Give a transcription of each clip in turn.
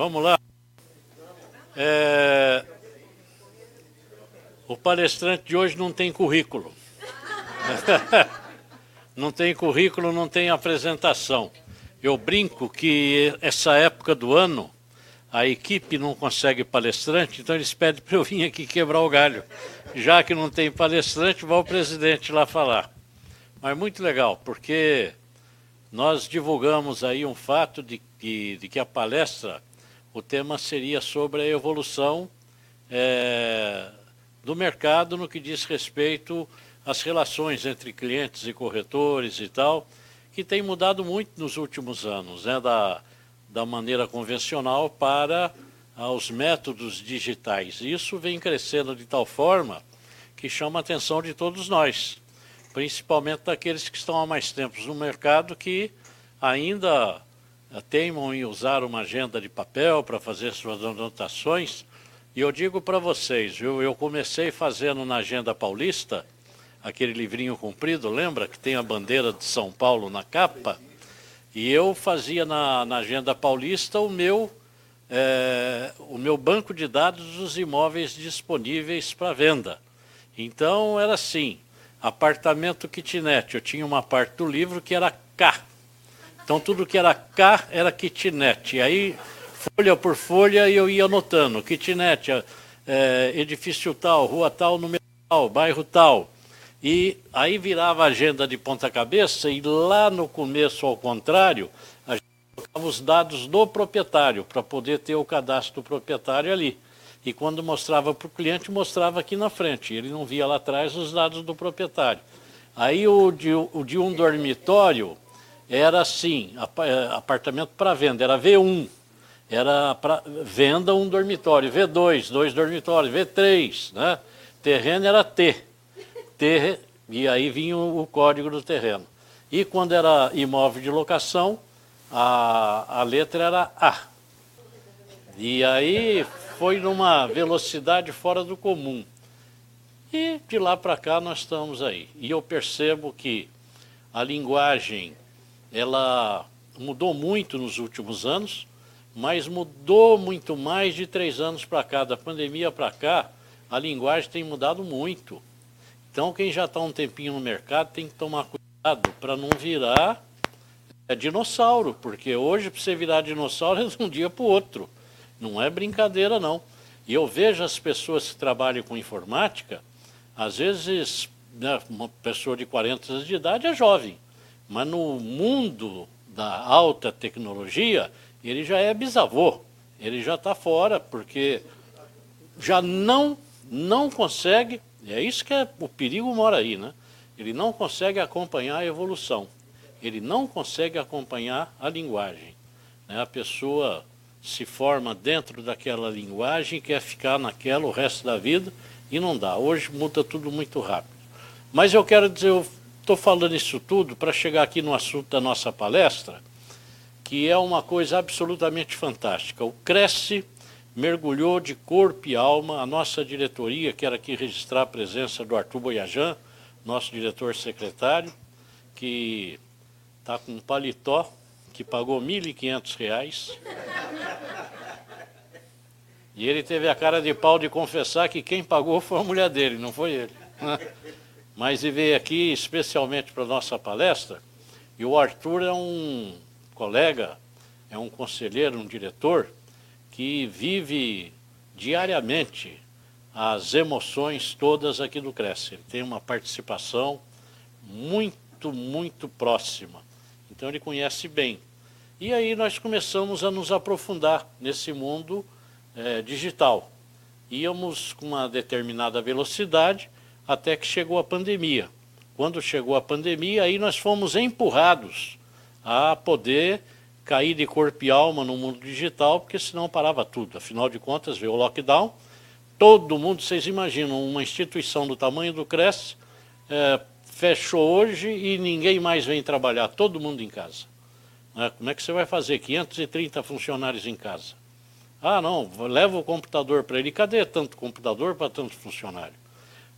Vamos lá. É... O palestrante de hoje não tem currículo. não tem currículo, não tem apresentação. Eu brinco que essa época do ano a equipe não consegue palestrante, então eles pedem para eu vir aqui quebrar o galho. Já que não tem palestrante, vai o presidente lá falar. Mas muito legal, porque nós divulgamos aí um fato de que, de que a palestra, o tema seria sobre a evolução é, do mercado no que diz respeito às relações entre clientes e corretores e tal, que tem mudado muito nos últimos anos, né, da, da maneira convencional para aos métodos digitais. Isso vem crescendo de tal forma que chama a atenção de todos nós, principalmente daqueles que estão há mais tempo no mercado que ainda teimam em usar uma agenda de papel para fazer suas anotações. E eu digo para vocês, eu, eu comecei fazendo na Agenda Paulista, aquele livrinho comprido, lembra que tem a bandeira de São Paulo na capa? E eu fazia na, na Agenda Paulista o meu, é, o meu banco de dados dos imóveis disponíveis para venda. Então era assim, apartamento kitnet, eu tinha uma parte do livro que era K. Então tudo que era K era kitnet. Aí, folha por folha, eu ia anotando, kitnet, é, edifício tal, rua tal, número tal, bairro tal. E aí virava a agenda de ponta cabeça e lá no começo, ao contrário, a gente colocava os dados do proprietário para poder ter o cadastro do proprietário ali. E quando mostrava para o cliente, mostrava aqui na frente. Ele não via lá atrás os dados do proprietário. Aí o de, o de um dormitório era assim, é, apartamento para venda, era V1. Era para venda um dormitório, V2, dois dormitórios, V3, né? Terreno era T ter, e aí vinha o código do terreno. E quando era imóvel de locação, a, a letra era A. E aí foi numa velocidade fora do comum. E de lá para cá nós estamos aí. E eu percebo que a linguagem ela mudou muito nos últimos anos, mas mudou muito mais de três anos para cá. Da pandemia para cá, a linguagem tem mudado muito. Então, quem já está um tempinho no mercado tem que tomar cuidado para não virar é, dinossauro, porque hoje, para você virar dinossauro, é de um dia para o outro. Não é brincadeira, não. E eu vejo as pessoas que trabalham com informática, às vezes, né, uma pessoa de 40 anos de idade é jovem, mas no mundo da alta tecnologia, ele já é bisavô, ele já está fora, porque já não, não consegue é isso que é, o perigo mora aí, né? Ele não consegue acompanhar a evolução, ele não consegue acompanhar a linguagem. Né? A pessoa se forma dentro daquela linguagem, quer ficar naquela o resto da vida e não dá. Hoje muda tudo muito rápido. Mas eu quero dizer, estou falando isso tudo para chegar aqui no assunto da nossa palestra, que é uma coisa absolutamente fantástica. O Cresce mergulhou de corpo e alma. A nossa diretoria, quero aqui registrar a presença do Arthur Boiajan, nosso diretor secretário, que está com um paletó que pagou R$ 1.500. E ele teve a cara de pau de confessar que quem pagou foi a mulher dele, não foi ele. Mas ele veio aqui especialmente para a nossa palestra, e o Arthur é um colega, é um conselheiro, um diretor, que vive diariamente as emoções todas aqui do Cresce. Ele tem uma participação muito, muito próxima. Então ele conhece bem. E aí nós começamos a nos aprofundar nesse mundo é, digital. Íamos com uma determinada velocidade até que chegou a pandemia. Quando chegou a pandemia, aí nós fomos empurrados a poder cair de corpo e alma no mundo digital, porque senão parava tudo. Afinal de contas, veio o lockdown, todo mundo, vocês imaginam, uma instituição do tamanho do Cresce, é, fechou hoje e ninguém mais vem trabalhar, todo mundo em casa. É, como é que você vai fazer? 530 funcionários em casa. Ah, não, leva o computador para ele. Cadê tanto computador para tanto funcionário?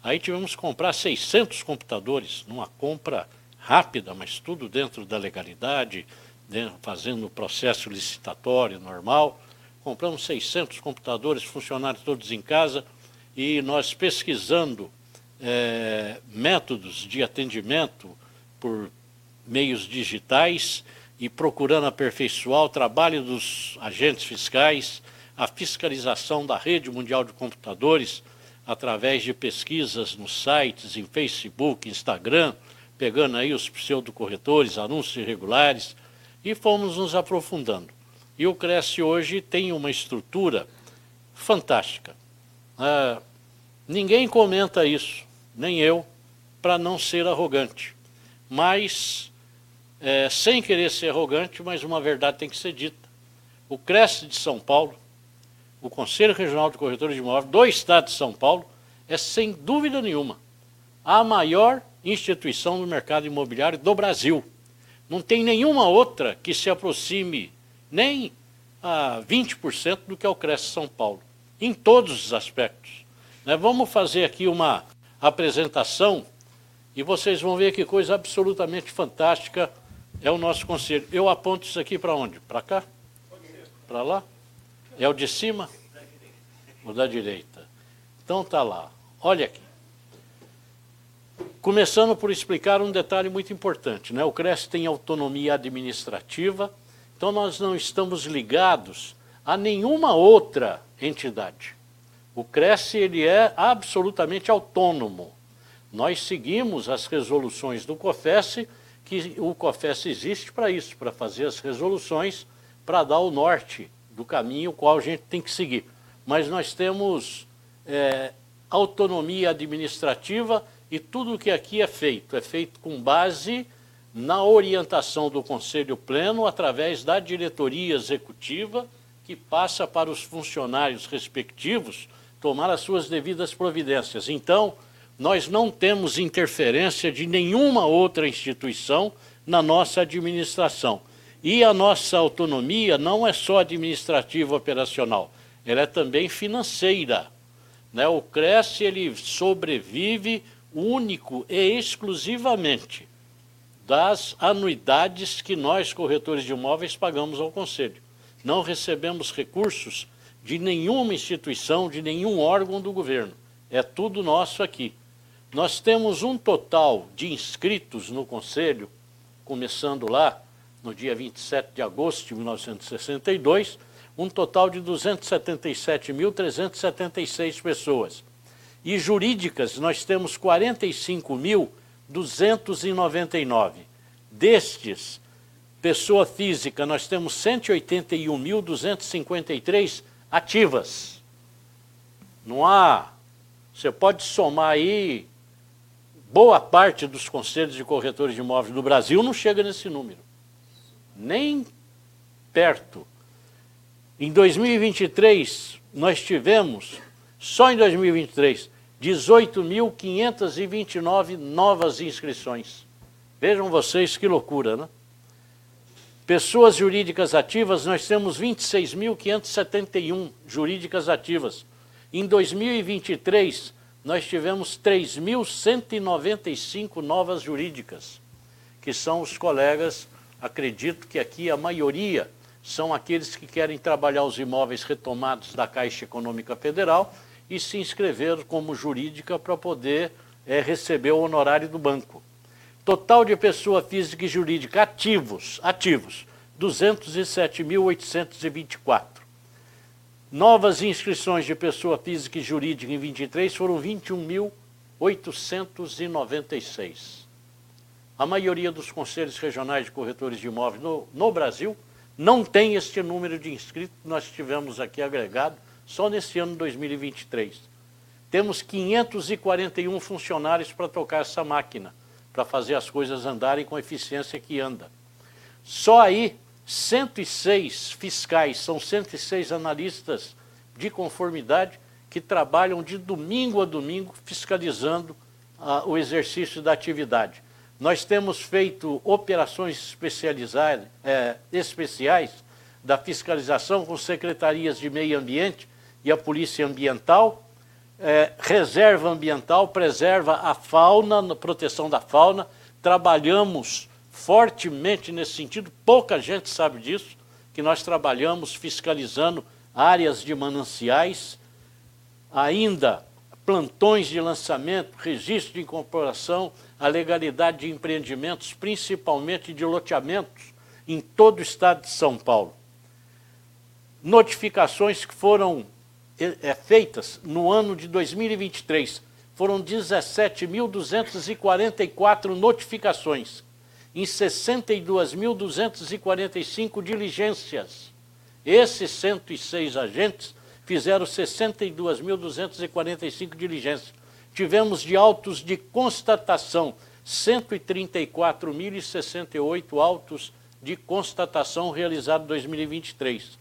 Aí tivemos que comprar 600 computadores, numa compra rápida, mas tudo dentro da legalidade, né, fazendo o processo licitatório normal, compramos 600 computadores, funcionários todos em casa, e nós pesquisando é, métodos de atendimento por meios digitais e procurando aperfeiçoar o trabalho dos agentes fiscais, a fiscalização da rede mundial de computadores através de pesquisas nos sites, em Facebook, Instagram, pegando aí os pseudocorretores, anúncios irregulares, e fomos nos aprofundando. E o Cresce hoje tem uma estrutura fantástica. Ah, ninguém comenta isso, nem eu, para não ser arrogante. Mas, é, sem querer ser arrogante, mas uma verdade tem que ser dita. O Cresce de São Paulo, o Conselho Regional de Corretores de Imóveis do Estado de São Paulo, é sem dúvida nenhuma a maior instituição do mercado imobiliário do Brasil. Não tem nenhuma outra que se aproxime nem a 20% do que é o Cresce São Paulo, em todos os aspectos. Né? Vamos fazer aqui uma apresentação e vocês vão ver que coisa absolutamente fantástica é o nosso conselho. Eu aponto isso aqui para onde? Para cá? Para lá? É o de cima? O da direita. Então tá lá. Olha aqui. Começando por explicar um detalhe muito importante, né? O CRES tem autonomia administrativa, então nós não estamos ligados a nenhuma outra entidade. O CRES ele é absolutamente autônomo. Nós seguimos as resoluções do COFES, que o COFES existe para isso, para fazer as resoluções, para dar o norte do caminho qual a gente tem que seguir. Mas nós temos é, autonomia administrativa e tudo o que aqui é feito é feito com base na orientação do Conselho Pleno através da diretoria executiva que passa para os funcionários respectivos tomar as suas devidas providências. Então, nós não temos interferência de nenhuma outra instituição na nossa administração. E a nossa autonomia não é só administrativa operacional, ela é também financeira. Né? O Cresce ele sobrevive único e exclusivamente das anuidades que nós, corretores de imóveis, pagamos ao Conselho. Não recebemos recursos de nenhuma instituição, de nenhum órgão do governo. É tudo nosso aqui. Nós temos um total de inscritos no Conselho, começando lá no dia 27 de agosto de 1962, um total de 277.376 pessoas e jurídicas nós temos 45.299. Destes, pessoa física, nós temos 181.253 ativas. Não há. Você pode somar aí. Boa parte dos conselhos de corretores de imóveis do Brasil não chega nesse número. Nem perto. Em 2023, nós tivemos, só em 2023, 18.529 novas inscrições. Vejam vocês que loucura, né? Pessoas jurídicas ativas, nós temos 26.571 jurídicas ativas. Em 2023, nós tivemos 3.195 novas jurídicas, que são os colegas, acredito que aqui a maioria são aqueles que querem trabalhar os imóveis retomados da Caixa Econômica Federal e se inscrever como jurídica para poder é, receber o honorário do banco. Total de pessoa física e jurídica ativos, ativos, 207.824. Novas inscrições de pessoa física e jurídica em 23 foram 21.896. A maioria dos conselhos regionais de corretores de imóveis no, no Brasil não tem este número de inscritos que nós tivemos aqui agregado só nesse ano 2023. Temos 541 funcionários para tocar essa máquina, para fazer as coisas andarem com a eficiência que anda. Só aí, 106 fiscais, são 106 analistas de conformidade que trabalham de domingo a domingo fiscalizando ah, o exercício da atividade. Nós temos feito operações especializadas, é, especiais da fiscalização com secretarias de meio ambiente e a Polícia Ambiental, é, reserva ambiental, preserva a fauna, proteção da fauna. Trabalhamos fortemente nesse sentido, pouca gente sabe disso, que nós trabalhamos fiscalizando áreas de mananciais, ainda plantões de lançamento, registro de incorporação, a legalidade de empreendimentos, principalmente de loteamentos, em todo o estado de São Paulo. Notificações que foram é, feitas no ano de 2023, foram 17.244 notificações, em 62.245 diligências. Esses 106 agentes fizeram 62.245 diligências. Tivemos de autos de constatação, 134.068 autos de constatação realizados em 2023.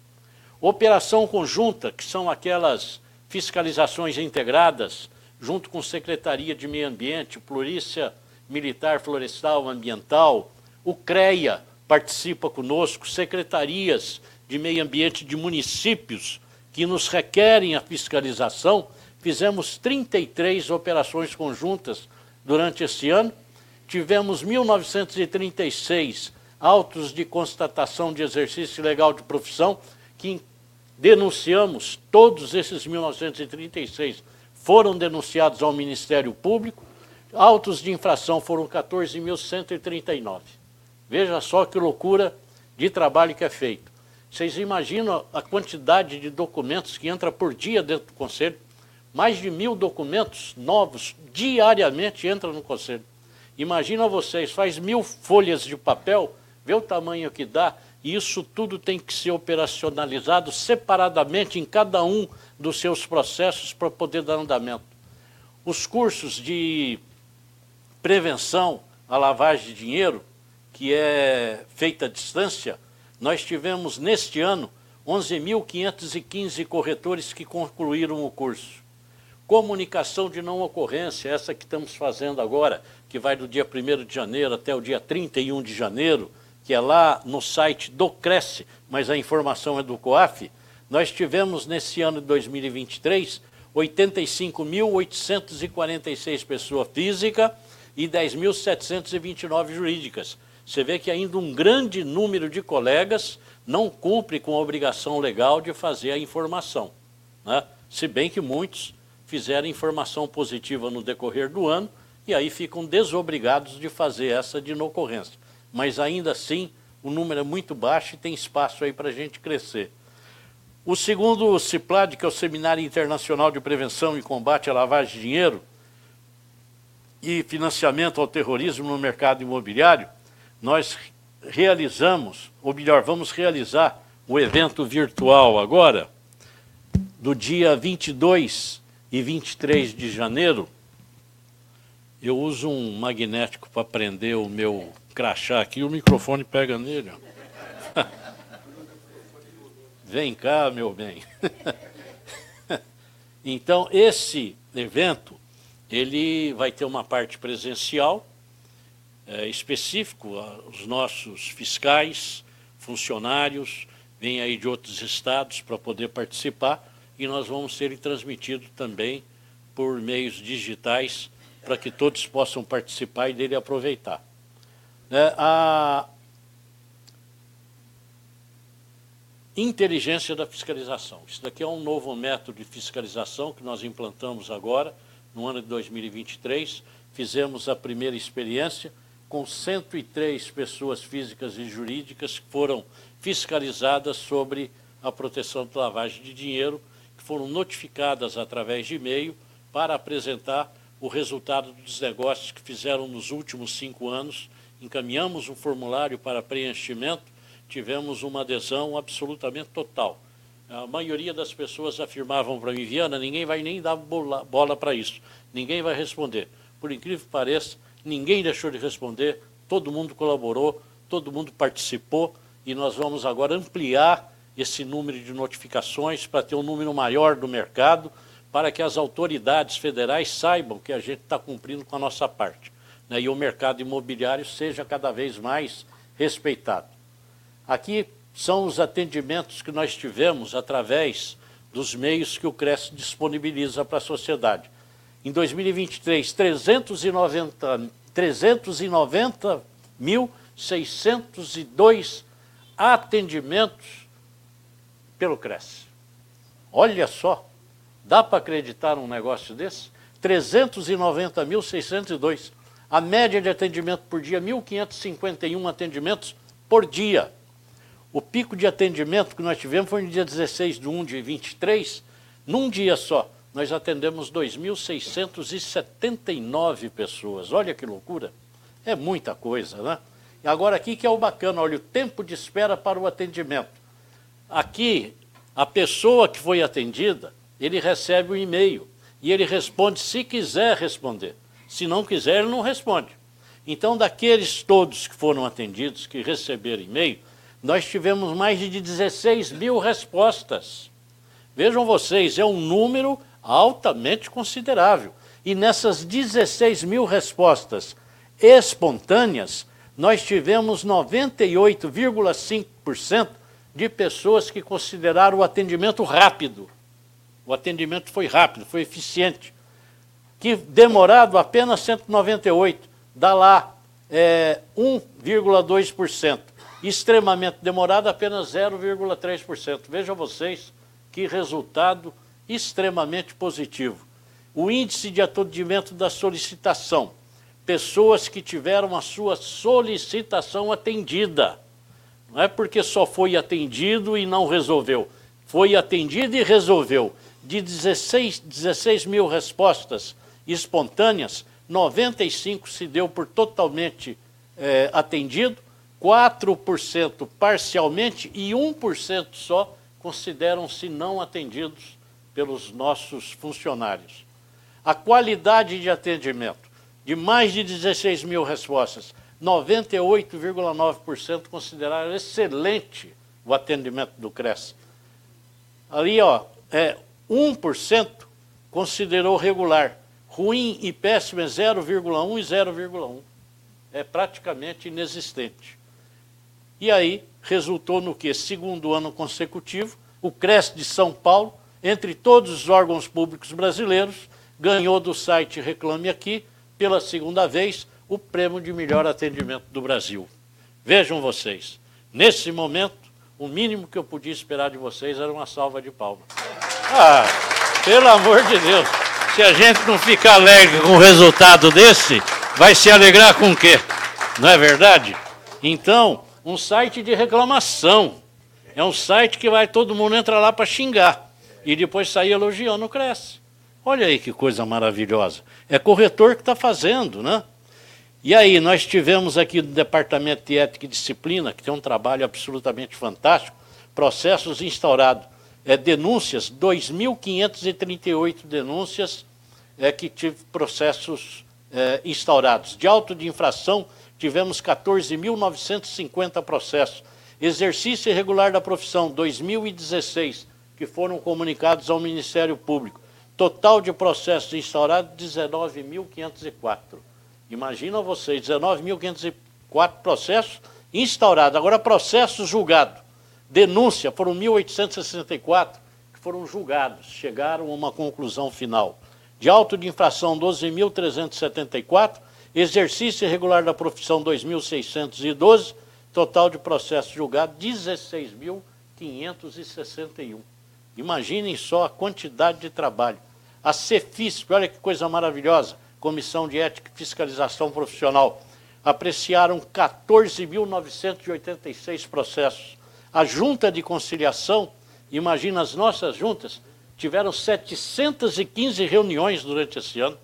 Operação conjunta, que são aquelas fiscalizações integradas, junto com Secretaria de Meio Ambiente, Polícia Militar Florestal Ambiental, o CREA participa conosco, secretarias de meio ambiente de municípios que nos requerem a fiscalização, fizemos 33 operações conjuntas durante esse ano, tivemos 1936 autos de constatação de exercício legal de profissão, que denunciamos, todos esses 1936 foram denunciados ao Ministério Público, autos de infração foram 14.139. Veja só que loucura de trabalho que é feito. Vocês imaginam a quantidade de documentos que entra por dia dentro do Conselho? Mais de mil documentos novos diariamente entram no Conselho. Imagina vocês, faz mil folhas de papel, vê o tamanho que dá, e isso tudo tem que ser operacionalizado separadamente em cada um dos seus processos para poder dar andamento. Os cursos de prevenção à lavagem de dinheiro, que é feita à distância, nós tivemos neste ano 11.515 corretores que concluíram o curso. Comunicação de não ocorrência, essa que estamos fazendo agora, que vai do dia 1 de janeiro até o dia 31 de janeiro, que é lá no site do Cresce, mas a informação é do COAF, nós tivemos nesse ano de 2023 85.846 pessoas físicas e 10.729 jurídicas. Você vê que ainda um grande número de colegas não cumpre com a obrigação legal de fazer a informação. Né? Se bem que muitos fizeram informação positiva no decorrer do ano e aí ficam desobrigados de fazer essa de inocorrência mas ainda assim o número é muito baixo e tem espaço aí para a gente crescer. O segundo CIPLAD, que é o Seminário Internacional de Prevenção e Combate à Lavagem de Dinheiro e Financiamento ao Terrorismo no Mercado Imobiliário, nós realizamos, ou melhor, vamos realizar o evento virtual agora, do dia 22 e 23 de janeiro. Eu uso um magnético para prender o meu crachá aqui, o microfone pega nele. Vem cá, meu bem. então, esse evento, ele vai ter uma parte presencial, é, específico, os nossos fiscais, funcionários, vêm aí de outros estados para poder participar, e nós vamos ser transmitido também por meios digitais, para que todos possam participar e dele aproveitar. Né, a inteligência da fiscalização. Isso daqui é um novo método de fiscalização que nós implantamos agora, no ano de 2023. Fizemos a primeira experiência com 103 pessoas físicas e jurídicas que foram fiscalizadas sobre a proteção de lavagem de dinheiro, que foram notificadas através de e-mail para apresentar o resultado dos negócios que fizeram nos últimos cinco anos encaminhamos um formulário para preenchimento, tivemos uma adesão absolutamente total. A maioria das pessoas afirmavam para mim, Viana, ninguém vai nem dar bola, bola para isso, ninguém vai responder. Por incrível que pareça, ninguém deixou de responder, todo mundo colaborou, todo mundo participou e nós vamos agora ampliar esse número de notificações para ter um número maior do mercado, para que as autoridades federais saibam que a gente está cumprindo com a nossa parte né, e o mercado imobiliário seja cada vez mais respeitado. Aqui são os atendimentos que nós tivemos através dos meios que o CRES disponibiliza para a sociedade. Em 2023, 390, 390.602 atendimentos pelo CRES. Olha só, dá para acreditar num negócio desse? 390.602. A média de atendimento por dia, 1.551 atendimentos por dia. O pico de atendimento que nós tivemos foi no dia 16 de 1 de 23, num dia só. Nós atendemos 2.679 pessoas. Olha que loucura. É muita coisa, né? E agora aqui que é o bacana, olha, o tempo de espera para o atendimento. Aqui, a pessoa que foi atendida, ele recebe o um e-mail e ele responde se quiser responder. Se não quiser, ele não responde. Então, daqueles todos que foram atendidos, que receberam e-mail, nós tivemos mais de 16 mil respostas. Vejam vocês, é um número altamente considerável. E nessas 16 mil respostas espontâneas, nós tivemos 98,5% de pessoas que consideraram o atendimento rápido. O atendimento foi rápido, foi eficiente. Que demorado apenas 198, dá lá é, 1,2%. Extremamente demorado apenas 0,3%. Vejam vocês que resultado extremamente positivo. O índice de atendimento da solicitação, pessoas que tiveram a sua solicitação atendida. Não é porque só foi atendido e não resolveu. Foi atendido e resolveu. De 16, 16 mil respostas espontâneas, 95 se deu por totalmente é, atendido, 4% parcialmente e 1% só consideram-se não atendidos pelos nossos funcionários. A qualidade de atendimento, de mais de 16 mil respostas, 98,9% consideraram excelente o atendimento do CRES. Ali, ó, é, 1% considerou regular. Ruim e péssimo é 0,1 e 0,1. É praticamente inexistente. E aí resultou no que? Segundo ano consecutivo, o CRES de São Paulo entre todos os órgãos públicos brasileiros, ganhou do site Reclame Aqui, pela segunda vez, o prêmio de melhor atendimento do Brasil. Vejam vocês, nesse momento, o mínimo que eu podia esperar de vocês era uma salva de palmas. Ah, pelo amor de Deus, se a gente não ficar alegre com o resultado desse, vai se alegrar com o quê? Não é verdade? Então, um site de reclamação. É um site que vai todo mundo entrar lá para xingar e depois sair elogiando o Cresce. Olha aí que coisa maravilhosa. É corretor que está fazendo, né? E aí, nós tivemos aqui no Departamento de Ética e Disciplina, que tem um trabalho absolutamente fantástico, processos instaurados, é, denúncias, 2.538 denúncias é, que tive processos é, instaurados. De auto de infração, tivemos 14.950 processos. Exercício irregular da profissão, 2016, que foram comunicados ao Ministério Público. Total de processos instaurados, 19.504. Imagina vocês, 19.504 processos instaurados. Agora, processos julgados. Denúncia, foram 1.864 que foram julgados, chegaram a uma conclusão final. De auto de infração, 12.374. Exercício irregular da profissão, 2.612. Total de processos julgados, 16.561. Imaginem só a quantidade de trabalho. A Cefisp, olha que coisa maravilhosa, Comissão de Ética e Fiscalização Profissional, apreciaram 14.986 processos. A Junta de Conciliação, imagina as nossas juntas, tiveram 715 reuniões durante esse ano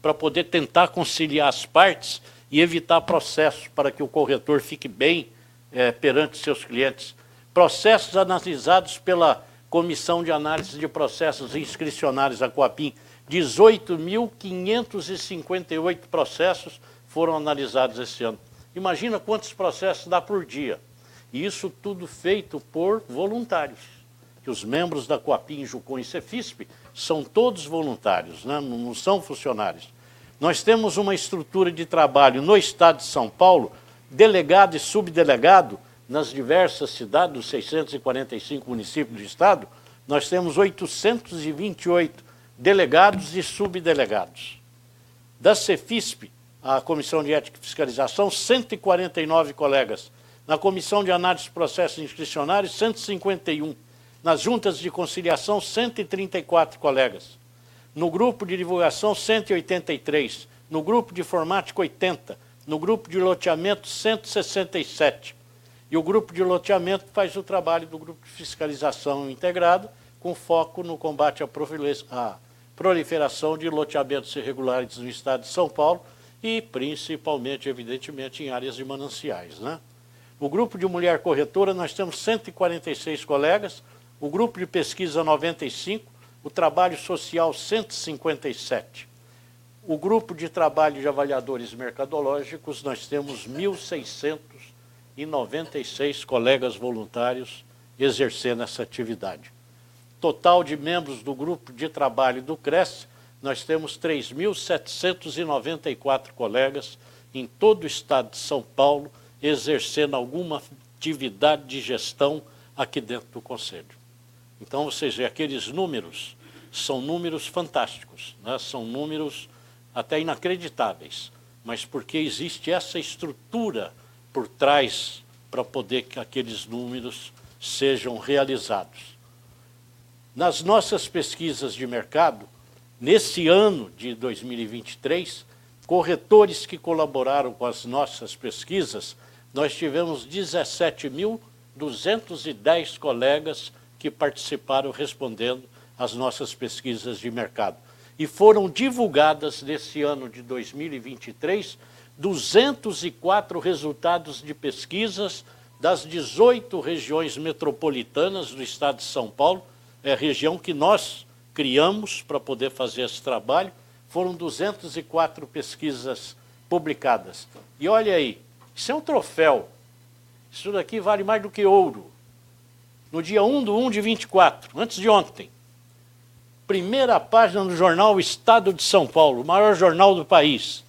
para poder tentar conciliar as partes e evitar processos para que o corretor fique bem é, perante seus clientes. Processos analisados pela Comissão de Análise de Processos Inscricionários, a Coapim, 18.558 processos foram analisados esse ano. Imagina quantos processos dá por dia. E isso tudo feito por voluntários. Que os membros da Coapim, Jucom e Cefisp são todos voluntários, né? não são funcionários. Nós temos uma estrutura de trabalho no Estado de São Paulo, delegado e subdelegado, nas diversas cidades, dos 645 municípios do Estado, nós temos 828 delegados e subdelegados. Da Cefisp, a Comissão de Ética e Fiscalização, 149 colegas. Na Comissão de Análise de Processos Inscricionários, 151. Nas juntas de conciliação, 134 colegas. No grupo de divulgação, 183. No grupo de informática, 80. No grupo de loteamento, 167. E o grupo de loteamento faz o trabalho do grupo de fiscalização integrado, com foco no combate à proliferação de loteamentos irregulares no estado de São Paulo e principalmente, evidentemente, em áreas de mananciais. Né? O grupo de mulher corretora, nós temos 146 colegas, o grupo de pesquisa 95, o trabalho social 157. O grupo de trabalho de avaliadores mercadológicos, nós temos 1.696 colegas voluntários exercendo essa atividade. Total de membros do grupo de trabalho do CRES, nós temos 3.794 colegas em todo o estado de São Paulo exercendo alguma atividade de gestão aqui dentro do Conselho. Então, vocês veem, aqueles números são números fantásticos, né? são números até inacreditáveis, mas porque existe essa estrutura por trás para poder que aqueles números sejam realizados. Nas nossas pesquisas de mercado, nesse ano de 2023, corretores que colaboraram com as nossas pesquisas, nós tivemos 17.210 colegas que participaram respondendo às nossas pesquisas de mercado. E foram divulgadas nesse ano de 2023 204 resultados de pesquisas das 18 regiões metropolitanas do estado de São Paulo, é a região que nós criamos para poder fazer esse trabalho. Foram 204 pesquisas publicadas. E olha aí, isso é um troféu. Isso daqui vale mais do que ouro no dia 1 de 1 de 24, antes de ontem. Primeira página do jornal Estado de São Paulo, o maior jornal do país.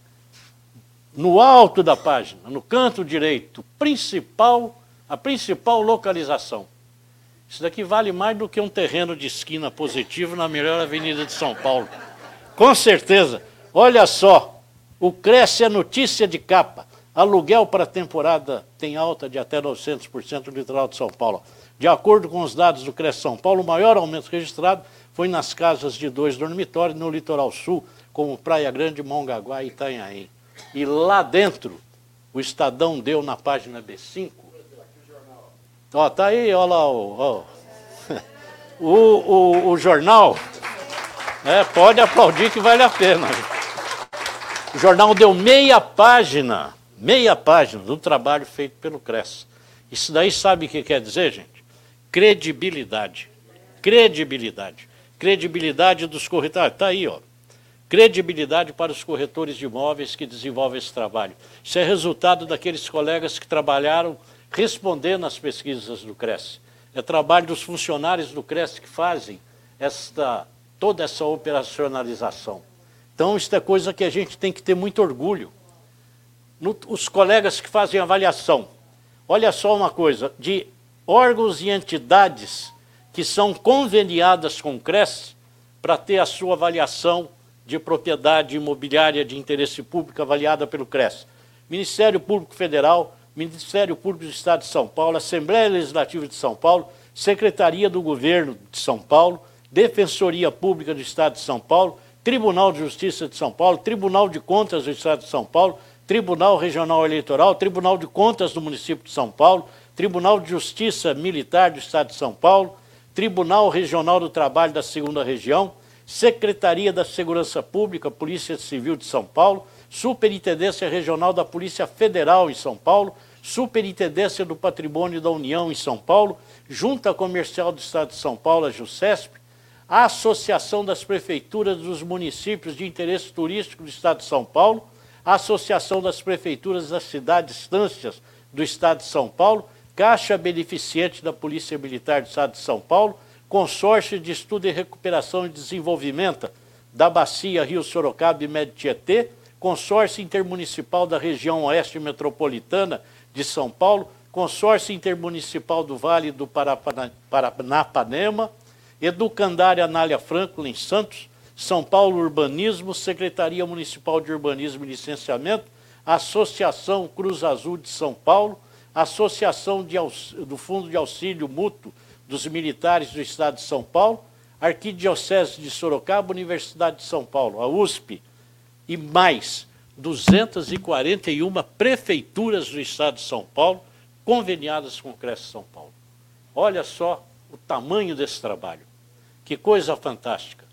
No alto da página, no canto direito, principal, a principal localização. Isso daqui vale mais do que um terreno de esquina positivo na melhor avenida de São Paulo. Com certeza. Olha só, o Cresce é notícia de capa. Aluguel para temporada tem alta de até 900% no litoral de São Paulo. De acordo com os dados do CRES São Paulo, o maior aumento registrado foi nas casas de dois dormitórios no litoral sul, como Praia Grande, Mongaguá e Itanhaém. E lá dentro, o Estadão deu na página B5. Ó, tá aí, ó lá ó. o, o, o jornal. É, pode aplaudir que vale a pena. O jornal deu meia página, meia página do trabalho feito pelo CRES. Isso daí sabe o que quer dizer, gente? credibilidade. Credibilidade. Credibilidade dos corretores. Está aí, ó. Credibilidade para os corretores de imóveis que desenvolvem esse trabalho. Isso é resultado daqueles colegas que trabalharam respondendo às pesquisas do CRES. É trabalho dos funcionários do CRES que fazem esta, toda essa operacionalização. Então, isso é coisa que a gente tem que ter muito orgulho. No, os colegas que fazem avaliação, olha só uma coisa, de órgãos e entidades que são conveniadas com o CRES para ter a sua avaliação de propriedade imobiliária de interesse público avaliada pelo CRES. Ministério Público Federal, Ministério Público do Estado de São Paulo, Assembleia Legislativa de São Paulo, Secretaria do Governo de São Paulo, Defensoria Pública do Estado de São Paulo, Tribunal de Justiça de São Paulo, Tribunal de Contas do Estado de São Paulo, Tribunal Regional Eleitoral, Tribunal de Contas do Município de São Paulo, Tribunal de Justiça Militar do Estado de São Paulo, Tribunal Regional do Trabalho da Segunda Região, Secretaria da Segurança Pública, Polícia Civil de São Paulo, Superintendência Regional da Polícia Federal em São Paulo, Superintendência do Patrimônio da União em São Paulo, Junta Comercial do Estado de São Paulo, a JUSESP, a Associação das Prefeituras dos Municípios de Interesse Turístico do Estado de São Paulo, a Associação das Prefeituras das Cidades Estâncias do Estado de São Paulo, Caixa Beneficiente da Polícia Militar do Estado de São Paulo, Consórcio de Estudo e Recuperação e Desenvolvimento da Bacia Rio Sorocaba e Médio Tietê, Consórcio Intermunicipal da Região Oeste Metropolitana de São Paulo, Consórcio Intermunicipal do Vale do Paranapanema, Educandária Anália Franklin Santos, São Paulo Urbanismo, Secretaria Municipal de Urbanismo e Licenciamento, Associação Cruz Azul de São Paulo, Associação de, do Fundo de Auxílio Mútuo dos militares do Estado de São Paulo, Arquidiocese de Sorocaba, Universidade de São Paulo, a USP, e mais 241 prefeituras do Estado de São Paulo conveniadas com o Cresce São Paulo. Olha só o tamanho desse trabalho. Que coisa fantástica.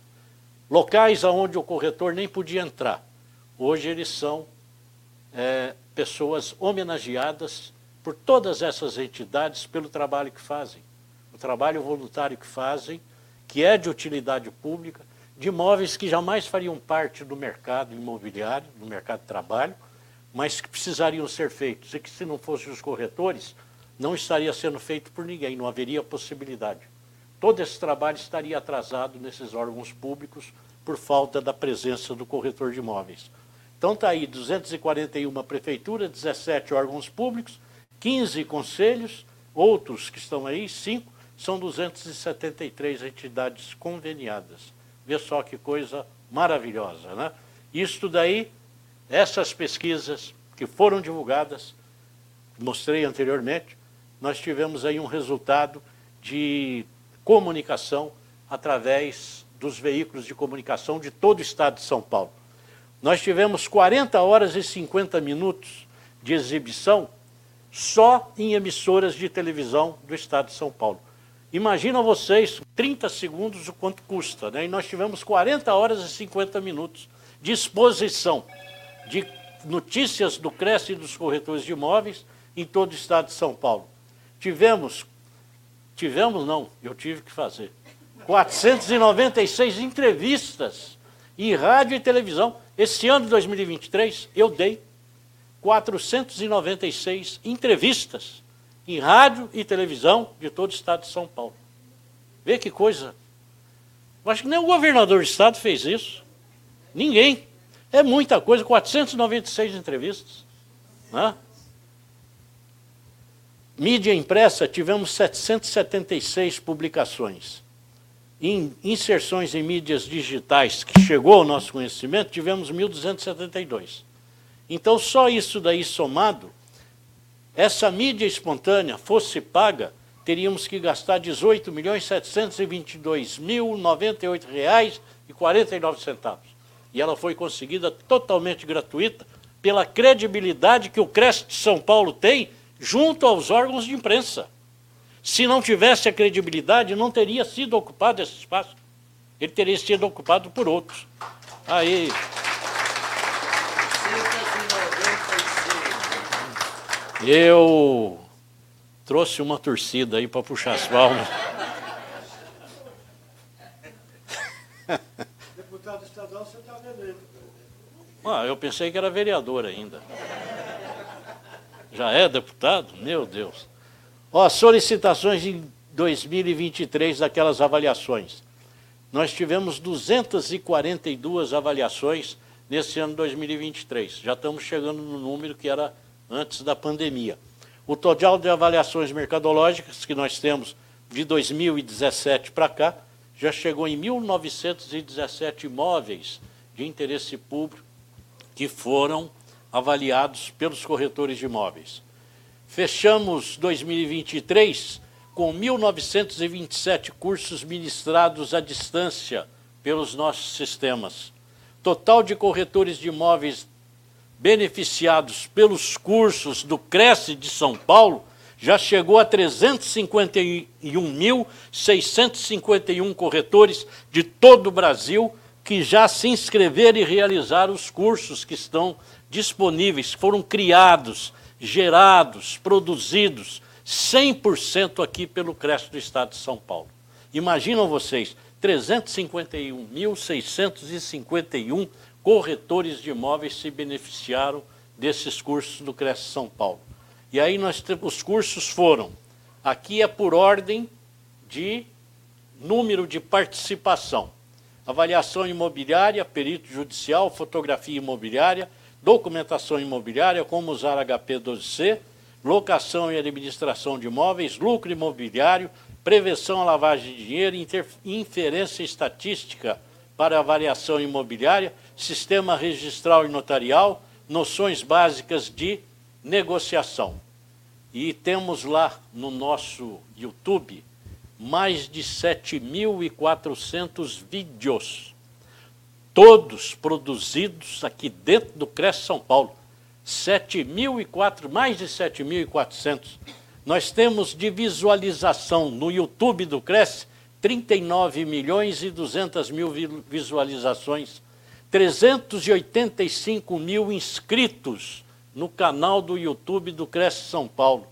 Locais aonde o corretor nem podia entrar. Hoje eles são é, pessoas homenageadas por todas essas entidades pelo trabalho que fazem. Trabalho voluntário que fazem, que é de utilidade pública, de imóveis que jamais fariam parte do mercado imobiliário, do mercado de trabalho, mas que precisariam ser feitos. E que se não fossem os corretores, não estaria sendo feito por ninguém, não haveria possibilidade. Todo esse trabalho estaria atrasado nesses órgãos públicos por falta da presença do corretor de imóveis. Então está aí 241 prefeituras, 17 órgãos públicos, 15 conselhos, outros que estão aí, 5, são 273 entidades conveniadas. Vê só que coisa maravilhosa, né? Isto daí, essas pesquisas que foram divulgadas, mostrei anteriormente, nós tivemos aí um resultado de comunicação através dos veículos de comunicação de todo o estado de São Paulo. Nós tivemos 40 horas e 50 minutos de exibição só em emissoras de televisão do estado de São Paulo. Imagina vocês, 30 segundos, o quanto custa. Né? E nós tivemos 40 horas e 50 minutos de exposição de notícias do Cresce e dos corretores de imóveis em todo o estado de São Paulo. Tivemos, tivemos não, eu tive que fazer, 496 entrevistas em rádio e televisão. Esse ano de 2023, eu dei 496 entrevistas em rádio e televisão de todo o estado de São Paulo. Vê que coisa. Acho que nem o governador do estado fez isso. Ninguém. É muita coisa, 496 entrevistas. Né? Mídia impressa, tivemos 776 publicações. Em inserções em mídias digitais, que chegou ao nosso conhecimento, tivemos 1.272. Então, só isso daí somado essa mídia espontânea fosse paga, teríamos que gastar R$ 18.722.098,49. E ela foi conseguida totalmente gratuita pela credibilidade que o Cresce de São Paulo tem junto aos órgãos de imprensa. Se não tivesse a credibilidade, não teria sido ocupado esse espaço. Ele teria sido ocupado por outros. Aí. Eu trouxe uma torcida aí para puxar as palmas. Deputado estadual, você está vendo Ah, eu pensei que era vereador ainda. Já é deputado? Meu Deus. Ó, solicitações em 2023 daquelas avaliações. Nós tivemos 242 avaliações nesse ano 2023. Já estamos chegando no número que era antes da pandemia. O total de avaliações mercadológicas que nós temos de 2017 para cá já chegou em 1.917 imóveis de interesse público que foram avaliados pelos corretores de imóveis. Fechamos 2023 com 1.927 cursos ministrados à distância pelos nossos sistemas. Total de corretores de imóveis beneficiados pelos cursos do Cresce de São Paulo já chegou a 351.651 corretores de todo o Brasil que já se inscreveram e realizaram os cursos que estão disponíveis, foram criados, gerados, produzidos 100% aqui pelo Cresce do Estado de São Paulo. Imaginam vocês, 351.651 corretores de imóveis se beneficiaram desses cursos do Cresce São Paulo. E aí nós os cursos foram, aqui é por ordem de número de participação. Avaliação imobiliária, perito judicial, fotografia imobiliária, documentação imobiliária, como usar HP12C, locação e administração de imóveis, lucro imobiliário, prevenção à lavagem de dinheiro, inferência estatística para avaliação imobiliária, sistema registral e notarial, noções básicas de negociação. E temos lá no nosso YouTube mais de 7.400 vídeos, todos produzidos aqui dentro do Cresce São Paulo. 7.004, mais de 7.400. Nós temos de visualização no YouTube do Cresce 39 milhões e 200 mil visualizações, 385 mil inscritos no canal do YouTube do Cresce São Paulo.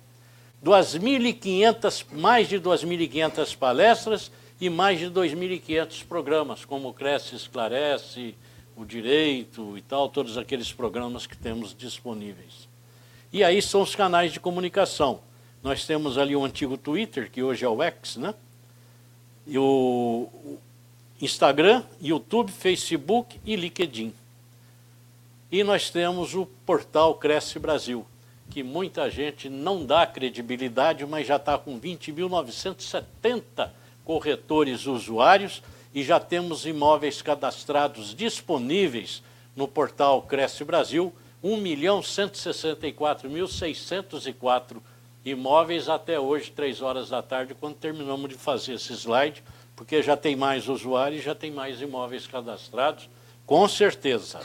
2.500, mais de 2.500 palestras e mais de 2.500 programas, como o Cresce Esclarece, o Direito e tal, todos aqueles programas que temos disponíveis. E aí são os canais de comunicação. Nós temos ali o antigo Twitter, que hoje é o X, né? E o Instagram, YouTube, Facebook e LinkedIn. E nós temos o portal Cresce Brasil, que muita gente não dá credibilidade, mas já está com 20.970 corretores usuários e já temos imóveis cadastrados disponíveis no portal Cresce Brasil, 1.164.604 imóveis até hoje, 3 horas da tarde, quando terminamos de fazer esse slide, porque já tem mais usuários, já tem mais imóveis cadastrados, com certeza.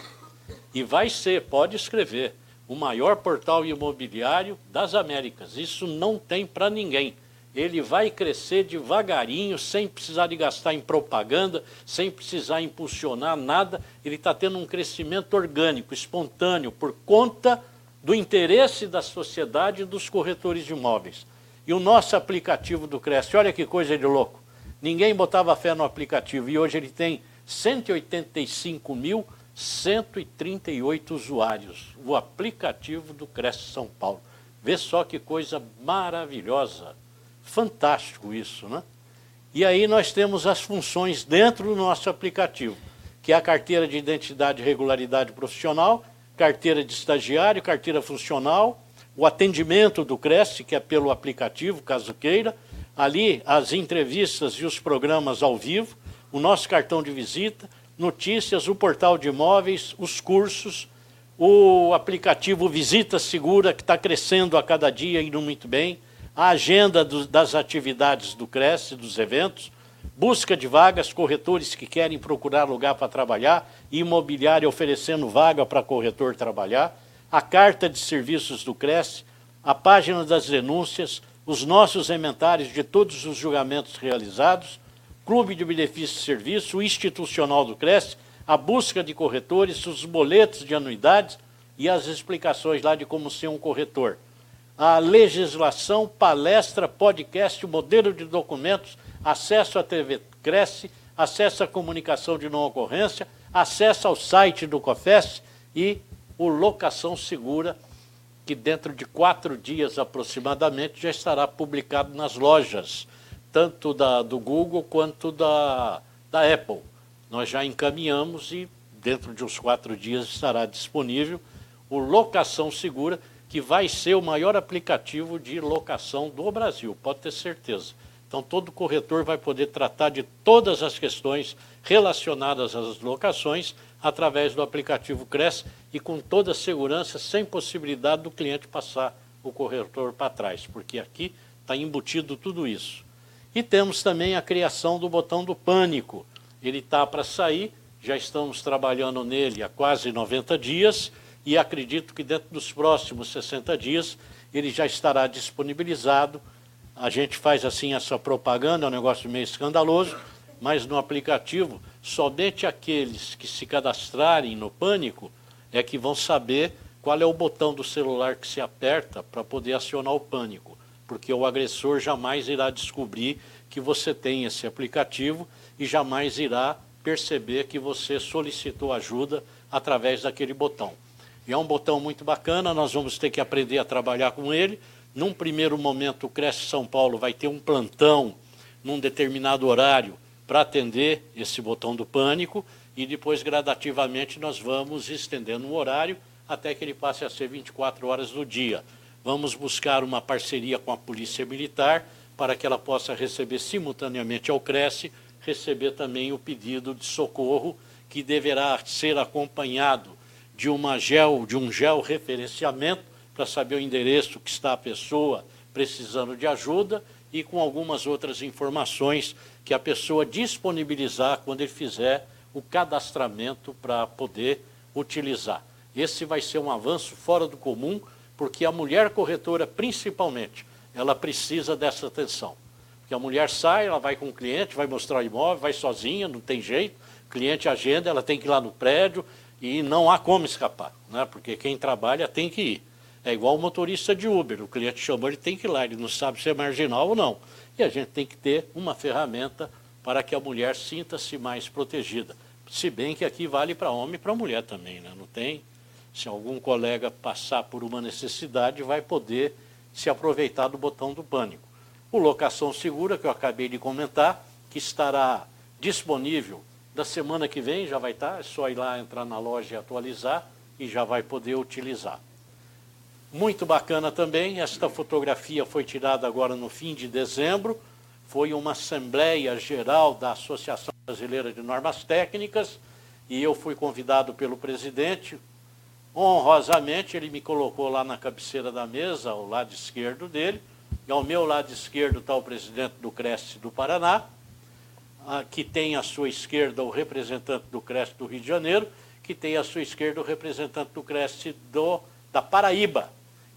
E vai ser, pode escrever, o maior portal imobiliário das Américas. Isso não tem para ninguém. Ele vai crescer devagarinho, sem precisar de gastar em propaganda, sem precisar impulsionar nada. Ele está tendo um crescimento orgânico, espontâneo, por conta do interesse da sociedade e dos corretores de imóveis. E o nosso aplicativo do Cresce, olha que coisa de louco. Ninguém botava fé no aplicativo e hoje ele tem 185.138 usuários. O aplicativo do Cresce São Paulo. Vê só que coisa maravilhosa. Fantástico isso, né? E aí nós temos as funções dentro do nosso aplicativo, que é a carteira de identidade e regularidade profissional, carteira de estagiário, carteira funcional, o atendimento do Cresce, que é pelo aplicativo, caso queira, ali as entrevistas e os programas ao vivo, o nosso cartão de visita, notícias, o portal de imóveis, os cursos, o aplicativo Visita Segura, que está crescendo a cada dia, indo muito bem, a agenda do, das atividades do Cresce, dos eventos, busca de vagas, corretores que querem procurar lugar para trabalhar, imobiliária oferecendo vaga para corretor trabalhar, a carta de serviços do Cresce, a página das denúncias, os nossos inventários de todos os julgamentos realizados, clube de benefício e serviço, o institucional do Cresce, a busca de corretores, os boletos de anuidades e as explicações lá de como ser um corretor. A legislação, palestra, podcast, modelo de documentos, acesso à TV Cresce, acesso à comunicação de não ocorrência, acesso ao site do COFES e o Locação Segura, que dentro de quatro dias aproximadamente já estará publicado nas lojas, tanto da, do Google quanto da, da Apple. Nós já encaminhamos e dentro de uns quatro dias estará disponível o Locação Segura, que vai ser o maior aplicativo de locação do Brasil, pode ter certeza. Então, todo corretor vai poder tratar de todas as questões relacionadas às locações através do aplicativo Cresce e com toda a segurança, sem possibilidade do cliente passar o corretor para trás, porque aqui está embutido tudo isso. E temos também a criação do botão do pânico. Ele está para sair, já estamos trabalhando nele há quase 90 dias e acredito que dentro dos próximos 60 dias ele já estará disponibilizado. A gente faz assim essa propaganda, é um negócio meio escandaloso, mas no aplicativo, somente aqueles que se cadastrarem no Pânico é que vão saber qual é o botão do celular que se aperta para poder acionar o Pânico, porque o agressor jamais irá descobrir que você tem esse aplicativo e jamais irá perceber que você solicitou ajuda através daquele botão. E é um botão muito bacana, nós vamos ter que aprender a trabalhar com ele. Num primeiro momento, o Cresce São Paulo vai ter um plantão num determinado horário para atender esse botão do pânico e depois gradativamente nós vamos estendendo o horário até que ele passe a ser 24 horas do dia. Vamos buscar uma parceria com a Polícia Militar para que ela possa receber simultaneamente ao Cresce, receber também o pedido de socorro que deverá ser acompanhado de uma gel, de um georreferenciamento para saber o endereço que está a pessoa precisando de ajuda e com algumas outras informações que a pessoa disponibilizar quando ele fizer o cadastramento para poder utilizar. Esse vai ser um avanço fora do comum, porque a mulher corretora, principalmente, ela precisa dessa atenção. Porque a mulher sai, ela vai com o cliente, vai mostrar o imóvel, vai sozinha, não tem jeito, o cliente agenda, ela tem que ir lá no prédio e não há como escapar, né? porque quem trabalha tem que ir. É igual o motorista de Uber, o cliente chamou, ele tem que ir lá, ele não sabe se é marginal ou não. E a gente tem que ter uma ferramenta para que a mulher sinta-se mais protegida. Se bem que aqui vale para homem e para mulher também, né? não tem. Se algum colega passar por uma necessidade, vai poder se aproveitar do botão do pânico. O Locação Segura, que eu acabei de comentar, que estará disponível da semana que vem, já vai estar, é só ir lá entrar na loja e atualizar e já vai poder utilizar. Muito bacana também, esta fotografia foi tirada agora no fim de dezembro, foi uma assembleia geral da Associação Brasileira de Normas Técnicas e eu fui convidado pelo presidente. Honrosamente, ele me colocou lá na cabeceira da mesa, ao lado esquerdo dele, e ao meu lado esquerdo está o presidente do Cresce do Paraná, que tem à sua esquerda o representante do Cresce do Rio de Janeiro, que tem à sua esquerda o representante do Cresce do, da Paraíba,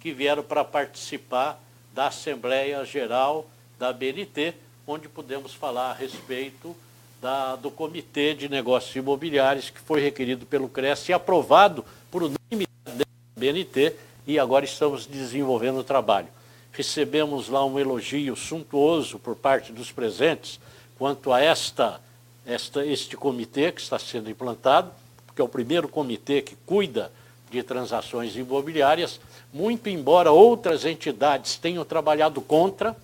que vieram para participar da Assembleia Geral da BNT, onde pudemos falar a respeito da, do Comitê de Negócios Imobiliários, que foi requerido pelo CRES e aprovado por unanimidade da BNT, e agora estamos desenvolvendo o trabalho. Recebemos lá um elogio suntuoso por parte dos presentes quanto a esta, esta, este comitê que está sendo implantado, que é o primeiro comitê que cuida de transações imobiliárias, muito embora outras entidades tenham trabalhado contra,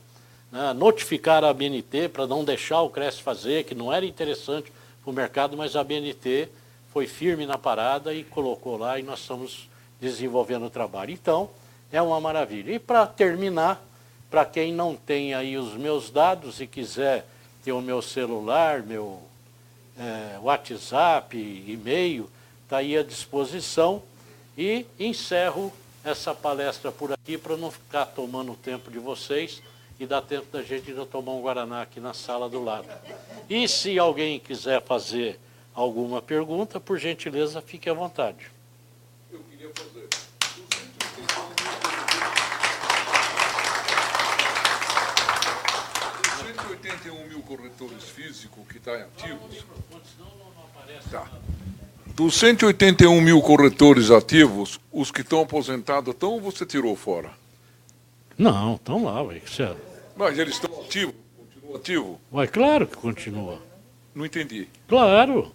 né, notificar a BNT para não deixar o CRES fazer, que não era interessante para o mercado, mas a BNT foi firme na parada e colocou lá e nós estamos desenvolvendo o trabalho. Então, é uma maravilha. E para terminar, para quem não tem aí os meus dados e quiser ter o meu celular, meu é, WhatsApp, e-mail, está aí à disposição. E encerro essa palestra por aqui para não ficar tomando o tempo de vocês e dar tempo da gente ainda tomar um Guaraná aqui na sala do lado. E se alguém quiser fazer alguma pergunta, por gentileza, fique à vontade. Eu queria fazer. Os 181 mil corretores físicos que estão ativos. Tá. Dos 181 mil corretores ativos, os que estão aposentados estão ou você tirou fora? Não, estão lá, ué. É- Mas eles estão ativos? Continuam ativos? Ué, claro que continua. Não entendi. Claro.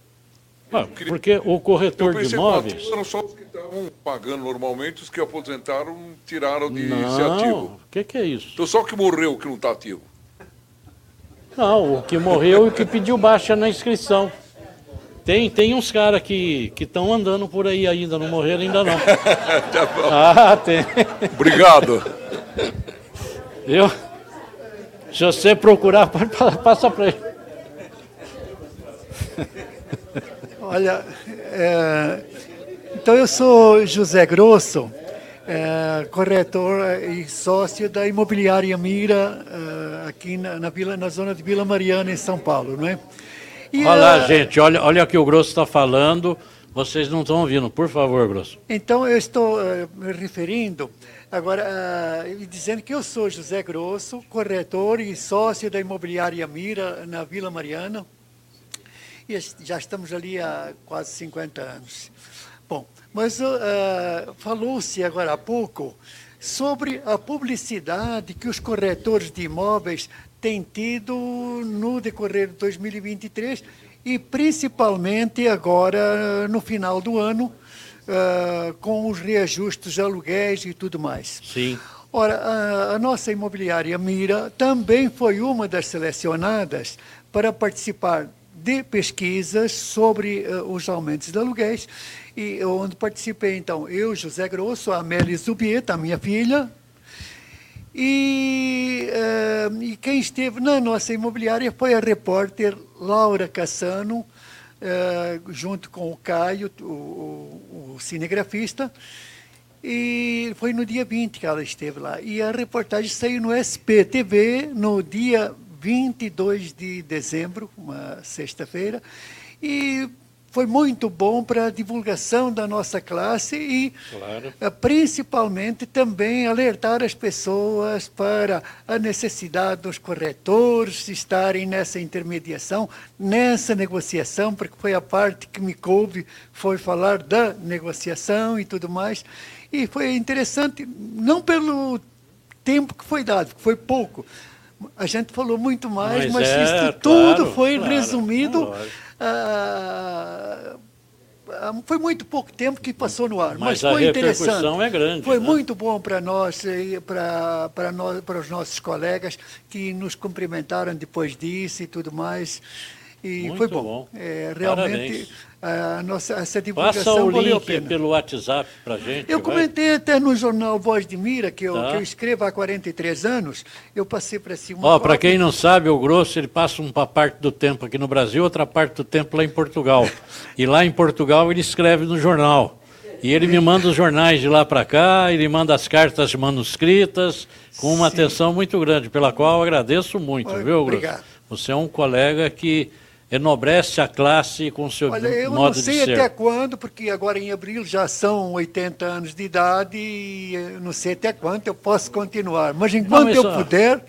Ué, queria... Porque o corretor de imóveis... Eram só os que estavam pagando normalmente, os que aposentaram tiraram de não, ser ativo. o que, que é isso? Então só o que morreu que não está ativo. Não, o que morreu e o que pediu baixa na inscrição. Tem, tem uns caras que estão andando por aí ainda, não morreram ainda não. tá bom. Ah, tem. Obrigado. Eu, se você procurar, pode passar para ele. Olha, é, então eu sou José Grosso, é, corretor e sócio da imobiliária Mira, é, aqui na, na, Vila, na zona de Vila Mariana, em São Paulo, não é? E olha lá, gente, olha, olha o que o Grosso está falando. Vocês não estão ouvindo, por favor, Grosso. Então, eu estou uh, me referindo, agora, uh, dizendo que eu sou José Grosso, corretor e sócio da imobiliária Mira, na Vila Mariana. E já estamos ali há quase 50 anos. Bom, mas uh, falou-se agora há pouco sobre a publicidade que os corretores de imóveis tem tido no decorrer de 2023 e principalmente agora no final do ano, uh, com os reajustes de aluguéis e tudo mais. Sim. Ora, a, a, nossa imobiliária Mira também foi uma das selecionadas para participar de pesquisas sobre uh, os aumentos de aluguéis, e onde participei, então, eu, José Grosso, a Amélia Zubieta, a minha filha, e, uh, e, quem esteve na nossa imobiliária foi a repórter Laura Cassano, uh, junto com o Caio, o, o, o cinegrafista, E foi no dia 20 que ela esteve lá. E a reportagem saiu no SPTV no dia 22 de dezembro, uma sexta-feira. E foi muito bom para a divulgação da nossa classe e claro. Eh, principalmente também alertar as pessoas para a necessidade dos corretores estarem nessa intermediação, nessa negociação, porque foi a parte que me coube, foi falar da negociação e tudo mais. E foi interessante, não pelo tempo que foi dado, que foi pouco. A gente falou muito mais, mas, mas é, isso tudo claro, foi claro, resumido. Ah, foi muito pouco tempo que passou no ar, mas, mas foi interessante. é grande. Foi né? muito bom para nós e para para os nossos colegas que nos cumprimentaram depois disso e tudo mais. E muito foi bom. bom. É, realmente Parabéns a nossa, essa divulgação Passa o link pelo WhatsApp para gente. Eu vai. comentei até no jornal Voz de Mira, que eu, tá. que eu escrevo há 43 anos, eu passei para cima. Ó, para quem não sabe, o Grosso ele passa uma parte do tempo aqui no Brasil, outra parte do tempo lá em Portugal. e lá em Portugal ele escreve no jornal. E ele me manda os jornais de lá para cá, ele manda as cartas manuscritas, com uma Sim. atenção muito grande, pela qual eu agradeço muito, Oi, viu, Grosso? Obrigado. Você é um colega que enobrece a classe com seu Olha, eu modo não sei até quando, porque agora em abril já são 80 anos de idade e não sei até quando eu posso continuar. Mas enquanto não, eu puder,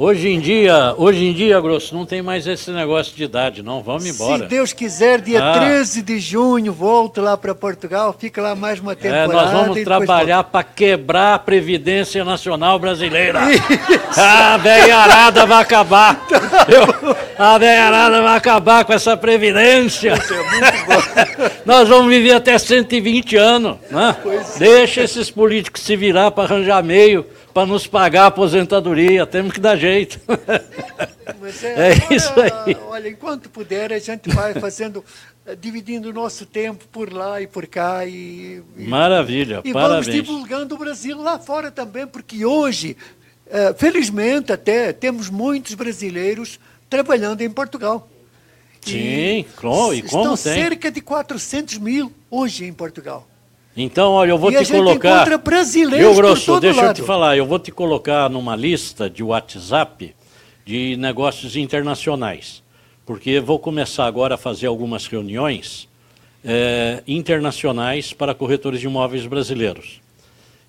Hoje em dia, hoje em dia, Grosso, não tem mais esse negócio de idade, não. Vamos embora. Se Deus quiser, dia ah. 13 de junho, volto lá para Portugal, fica lá mais uma temporada. É, nós vamos trabalhar para quebrar a Previdência Nacional Brasileira. Isso. Ah, a velharada vai acabar. Eu, a velharada vai acabar com essa Previdência. Isso é muito bom. nós vamos viver até 120 anos. Né? É. Deixa esses políticos se virar para arranjar meio para nos pagar a aposentadoria, temos que dar jeito. É, é, isso aí. Olha, enquanto puder, a gente vai fazendo, eh, dividindo o nosso tempo por lá e por cá. E, Maravilha, e parabéns. vamos divulgando o Brasil lá fora também, porque hoje, eh, felizmente até, temos muitos brasileiros trabalhando em Portugal. Sim, e, e como estão tem? cerca de 400 mil hoje em Portugal. Então, olha, eu vou e te colocar. Encontra brasileiros Rio Grosso, deixa lado. eu te falar, eu vou te colocar numa lista de WhatsApp de negócios internacionais. Porque vou começar agora a fazer algumas reuniões é, internacionais para corretores de imóveis brasileiros.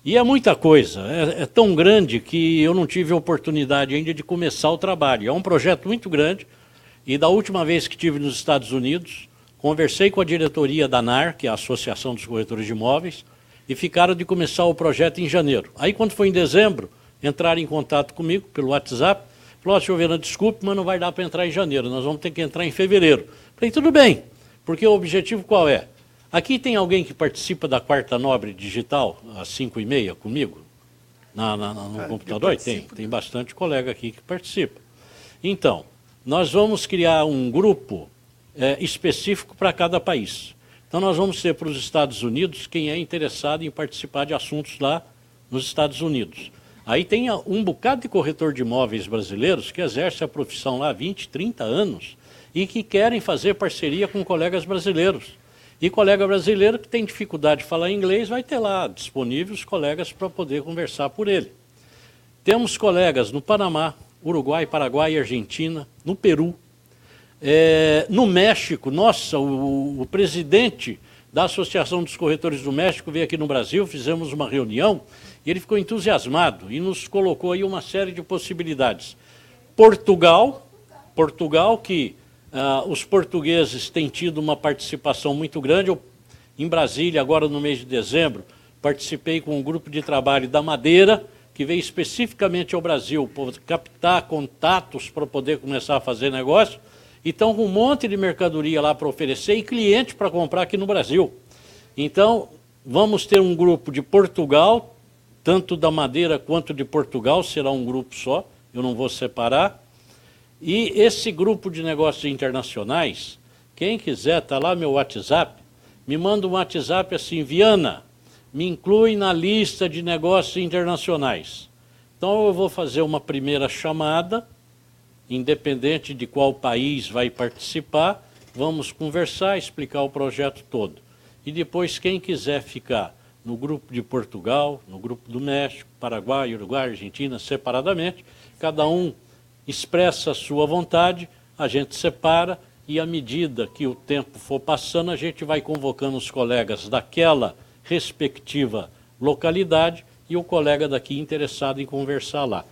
E é muita coisa, é, é tão grande que eu não tive oportunidade ainda de começar o trabalho. É um projeto muito grande e da última vez que tive nos Estados Unidos, Conversei com a diretoria da NAR, que é a Associação dos Corretores de Imóveis, e ficaram de começar o projeto em janeiro. Aí, quando foi em dezembro, entraram em contato comigo pelo WhatsApp. Falou, oh, senhor desculpe, mas não vai dar para entrar em janeiro, nós vamos ter que entrar em fevereiro. Falei, tudo bem, porque o objetivo qual é? Aqui tem alguém que participa da Quarta Nobre Digital, às 5 e meia, comigo? Na, na, no ah, computador? Tem, tem bastante colega aqui que participa. Então, nós vamos criar um grupo é, específico para cada país. Então, nós vamos ter para os Estados Unidos quem é interessado em participar de assuntos lá nos Estados Unidos. Aí tem um bocado de corretor de imóveis brasileiros que exerce a profissão lá há 20, 30 anos e que querem fazer parceria com colegas brasileiros. E colega brasileiro que tem dificuldade de falar inglês vai ter lá disponíveis colegas para poder conversar por ele. Temos colegas no Panamá, Uruguai, Paraguai, Argentina, no Peru, é, no México, nossa, o, o, presidente da Associação dos Corretores do México veio aqui no Brasil, fizemos uma reunião e ele ficou entusiasmado e nos colocou aí uma série de possibilidades. Portugal, Portugal que ah, os portugueses têm tido uma participação muito grande. Eu, em Brasília, agora no mês de dezembro, participei com um grupo de trabalho da Madeira, que veio especificamente ao Brasil para captar contatos para poder começar a fazer negócio e com um monte de mercadoria lá para oferecer e cliente para comprar aqui no Brasil. Então, vamos ter um grupo de Portugal, tanto da Madeira quanto de Portugal, será um grupo só, eu não vou separar. E esse grupo de negócios internacionais, quem quiser, está lá meu WhatsApp, me manda um WhatsApp assim, Viana, me inclui na lista de negócios internacionais. Então eu vou fazer uma primeira chamada, independente de qual país vai participar, vamos conversar, explicar o projeto todo. E depois, quem quiser ficar no grupo de Portugal, no grupo do México, Paraguai, Uruguai, Argentina, separadamente. Cada um expressa a sua vontade, a gente separa e à medida que o tempo for passando, a gente vai convocando os colegas daquela respectiva localidade e o colega daqui interessado em conversar lá.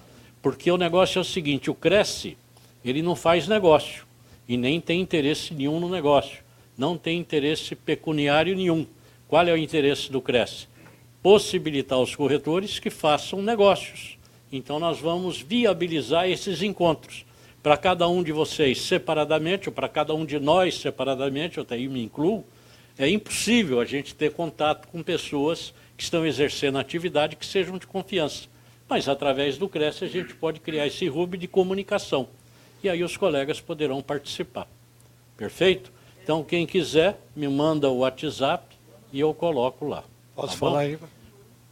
Porque o negócio é o seguinte, o Cresce, ele não faz negócio e nem tem interesse nenhum no negócio. Não tem interesse pecuniário nenhum. Qual é o interesse do Cresce? Possibilitar aos corretores que façam negócios. Então nós vamos viabilizar esses encontros para cada um de vocês separadamente, ou para cada um de nós separadamente, eu até me incluo, é impossível a gente ter contato com pessoas que estão exercendo atividade que sejam de confiança. Mas através do Cresce a gente pode criar esse hub de comunicação. E aí os colegas poderão participar. Perfeito? Então quem quiser, me manda o WhatsApp e eu coloco lá. Posso tá falar aí?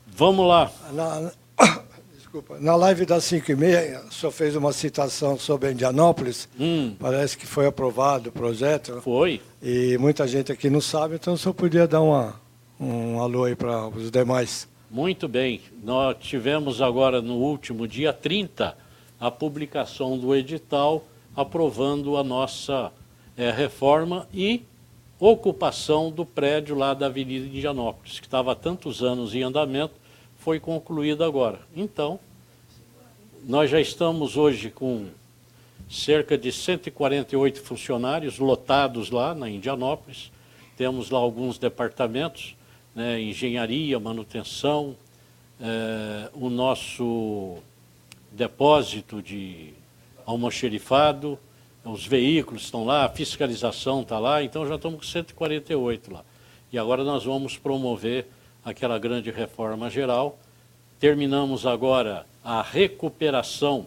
Vamos lá. Na, Desculpa. Na live das 5 e meia, o senhor fez uma citação sobre Indianópolis. Hum. Parece que foi aprovado o projeto. Foi. E muita gente aqui não sabe, então o senhor podia dar uma, um alô aí para os demais. Muito bem. Nós tivemos agora, no último dia 30, a publicação do edital aprovando a nossa é, reforma e ocupação do prédio lá da Avenida Indianópolis, que estava há tantos anos em andamento, foi concluído agora. Então, nós já estamos hoje com cerca de 148 funcionários lotados lá na Indianópolis. Temos lá alguns departamentos, né, engenharia, manutenção, é, o nosso depósito de almoxerifado, os veículos estão lá, a fiscalização está lá, então já estamos com 148 lá. E agora nós vamos promover aquela grande reforma geral. Terminamos agora a recuperação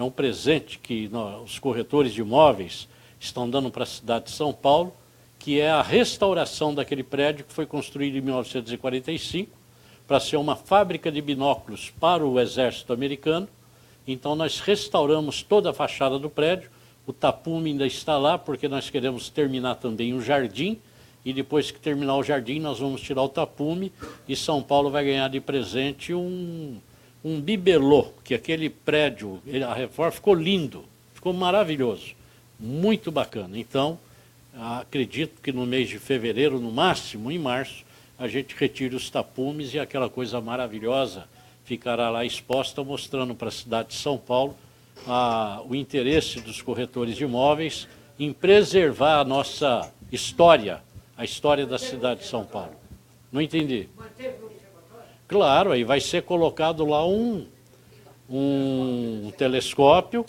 é um presente que nós, os corretores de imóveis estão dando para a cidade de São Paulo, que é a restauração daquele prédio que foi construído em 1945 para ser uma fábrica de binóculos para o exército americano. Então nós restauramos toda a fachada do prédio, o tapume ainda está lá porque nós queremos terminar também o jardim. E depois que terminar o jardim nós vamos tirar o tapume. E São Paulo vai ganhar de presente um um bibelô, que aquele prédio, a reforma ficou lindo, ficou maravilhoso, muito bacana. Então, acredito que no mês de fevereiro, no máximo, em março, a gente retire os tapumes e aquela coisa maravilhosa ficará lá exposta, mostrando para a cidade de São Paulo a, o interesse dos corretores de imóveis em preservar a nossa história, a história da cidade de São Paulo. Não entendi. Claro, aí vai ser colocado lá um, um telescópio.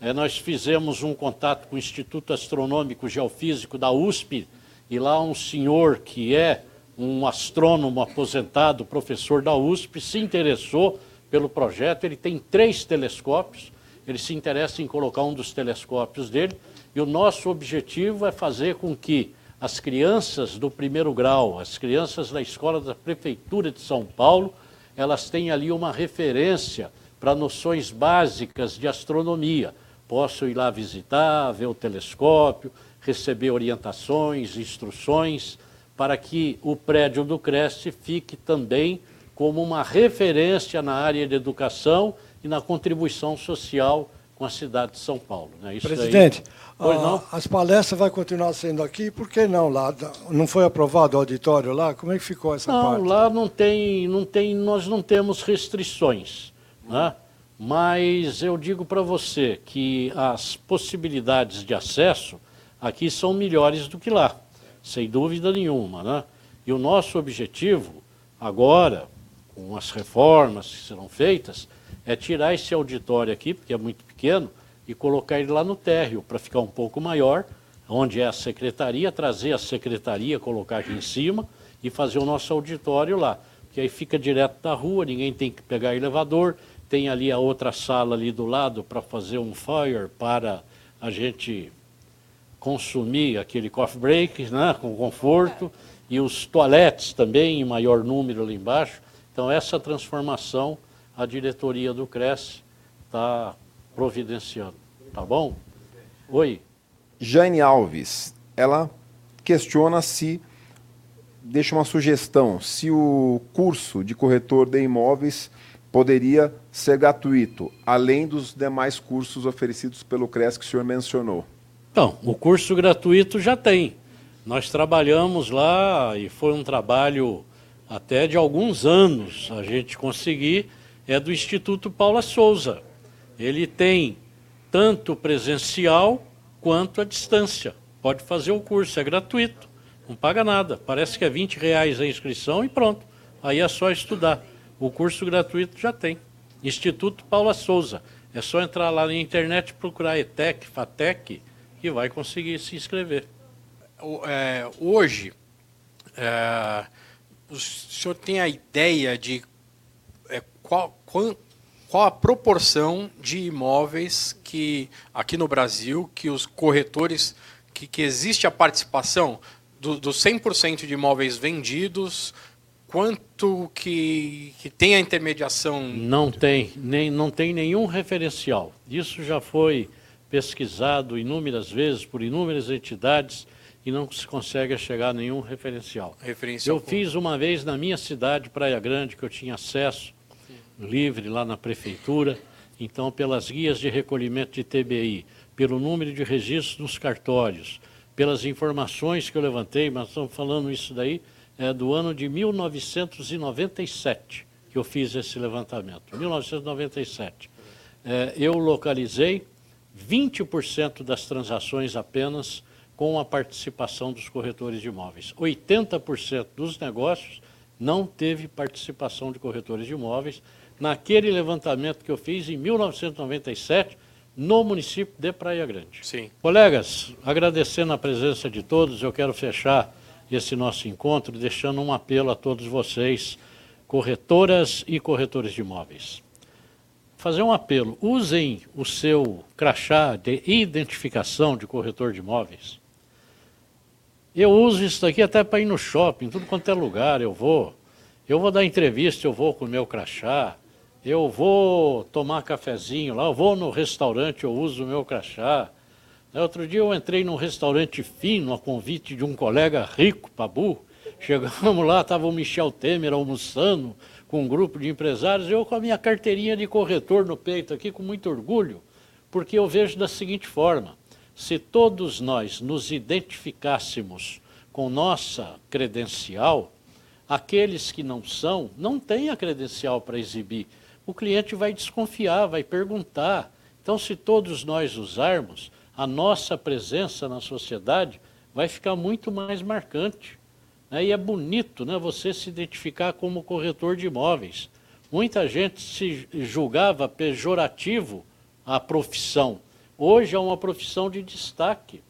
É, nós fizemos um contato com o Instituto Astronômico Geofísico da USP, e lá um senhor que é um astrônomo aposentado, professor da USP, se interessou pelo projeto. Ele tem três telescópios, ele se interessa em colocar um dos telescópios dele, e o nosso objetivo é fazer com que as crianças do primeiro grau, as crianças da escola da Prefeitura de São Paulo, elas têm ali uma referência para noções básicas de astronomia. Posso ir lá visitar, ver o telescópio, receber orientações, instruções, para que o prédio do Cresce fique também como uma referência na área de educação e na contribuição social com a cidade de São Paulo. Né? Presidente, ah, as palestras vão continuar sendo aqui, por que não lá? Não foi aprovado o auditório lá? Como é que ficou essa não, parte? Não, lá não tem, não tem, nós não temos restrições. Né? Mas eu digo para você que as possibilidades de acesso aqui são melhores do que lá, sem dúvida nenhuma. Né? E o nosso objetivo, agora, com as reformas que serão feitas, é tirar esse auditório aqui, porque é muito pequeno, e colocar ele lá no térreo, para ficar um pouco maior, onde é a secretaria, trazer a secretaria, colocar aqui em cima e fazer o nosso auditório lá. Que aí fica direto da rua, ninguém tem que pegar elevador, tem ali a outra sala ali do lado para fazer um fire para a gente consumir aquele coffee break, né, com conforto, e os toaletes também em maior número ali embaixo. Então essa transformação a diretoria do Cresce está providenciando. Tá bom? Oi. Jane Alves, ela questiona se deixa uma sugestão: se o curso de corretor de imóveis poderia ser gratuito, além dos demais cursos oferecidos pelo CRES que o senhor mencionou. Então, o curso gratuito já tem. Nós trabalhamos lá e foi um trabalho até de alguns anos a gente conseguir, é do Instituto Paula Souza. Ele tem tanto presencial quanto à distância. Pode fazer o curso, é gratuito, não paga nada. Parece que é 20 reais a inscrição e pronto. Aí é só estudar. O curso gratuito já tem. Instituto Paula Souza. É só entrar lá na internet e procurar ETEC, FATEC, que vai conseguir se inscrever. É, hoje, é, o senhor tem a ideia de é, qual, qual, qual, a proporção de imóveis que, aqui no Brasil, que os corretores, que, que existe a participação dos do 100% de imóveis vendidos, quanto que, que tem a intermediação? Não tem, nem, não tem nenhum referencial. Isso já foi pesquisado inúmeras vezes por inúmeras entidades e não se consegue chegar a nenhum referencial. referencial eu fiz uma vez na minha cidade, Praia Grande, que eu tinha acesso livre lá na prefeitura, então pelas guias de recolhimento de TBI, pelo número de registros nos cartórios, pelas informações que eu levantei, mas estamos falando isso daí é, do ano de 1997 que eu fiz esse levantamento, 1997. É, eu localizei 20% das transações apenas com a participação dos corretores de imóveis. 80% dos negócios não teve participação de corretores de imóveis naquele levantamento que eu fiz em 1997 no município de Praia Grande. Sim. Colegas, agradecendo a presença de todos, eu quero fechar esse nosso encontro, deixando um apelo a todos vocês, corretoras e corretores de imóveis. Fazer um apelo, usem o seu crachá de identificação de corretor de imóveis. Eu uso isso daqui até para ir no shopping, tudo quanto é lugar, eu vou. Eu vou dar entrevista, eu vou com o meu crachá. Eu vou tomar cafezinho lá, eu vou no restaurante, eu uso o meu crachá. Outro dia eu entrei num restaurante fino, a convite de um colega rico, Pabu. Chegamos lá, estava o Michel Temer almoçando com um grupo de empresários, eu com a minha carteirinha de corretor no peito aqui, com muito orgulho, porque eu vejo da seguinte forma: se todos nós nos identificássemos com nossa credencial, aqueles que não são, não têm a credencial para exibir. O cliente vai desconfiar, vai perguntar. Então, se todos nós usarmos, a nossa presença na sociedade vai ficar muito mais marcante. Né? E é bonito né, você se identificar como corretor de imóveis. Muita gente se julgava pejorativo a profissão. Hoje é uma profissão de destaque.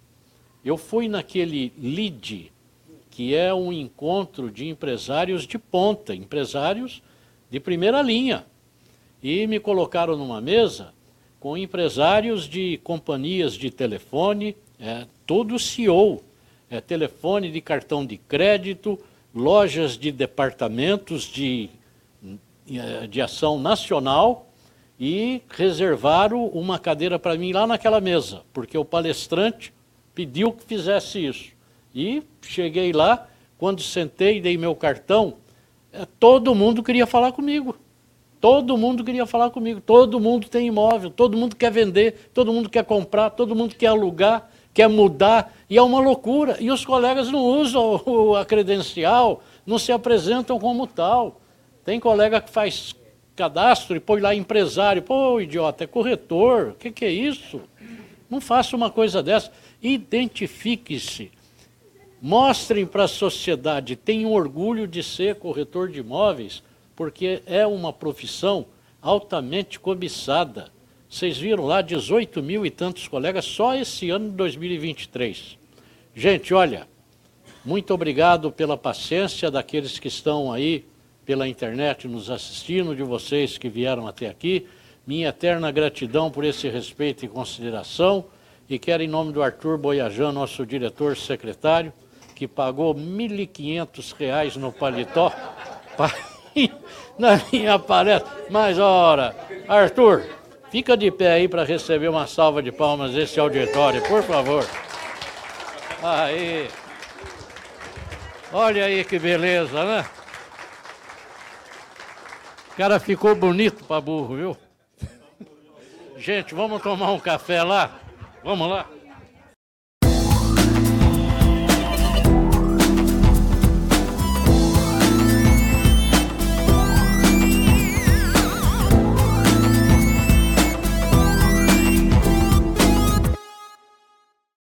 Eu fui naquele LID, que é um encontro de empresários de ponta, empresários de primeira linha. E me colocaram numa mesa com empresários de companhias de telefone, é, todo CEO, é, telefone de cartão de crédito, lojas de departamentos de, é, de ação nacional e reservaram uma cadeira para mim lá naquela mesa, porque o palestrante pediu que fizesse isso. E cheguei lá, quando sentei e dei meu cartão, é, todo mundo queria falar comigo. Todo mundo queria falar comigo, todo mundo tem imóvel, todo mundo quer vender, todo mundo quer comprar, todo mundo quer alugar, quer mudar, e é uma loucura. E os colegas não usam a credencial, não se apresentam como tal. Tem colega que faz cadastro e põe lá empresário. Pô, idiota, é corretor, o que, que é isso? Não faça uma coisa dessa. Identifique-se. Mostrem para a sociedade, tenham orgulho de ser corretor de imóveis porque é uma profissão altamente cobiçada. Vocês viram lá 18 mil e tantos colegas só esse ano de 2023. Gente, olha, muito obrigado pela paciência daqueles que estão aí pela internet nos assistindo, de vocês que vieram até aqui. Minha eterna gratidão por esse respeito e consideração. E quero, em nome do Arthur Boiajan, nosso diretor secretário, que pagou R$ 1.500 no paletó. na minha palestra. Mas, ora, Arthur, fica de pé aí para receber uma salva de palmas desse auditório, por favor. Aí. Olha aí que beleza, né? O cara ficou bonito para burro, viu? Gente, vamos tomar um café lá? Vamos lá?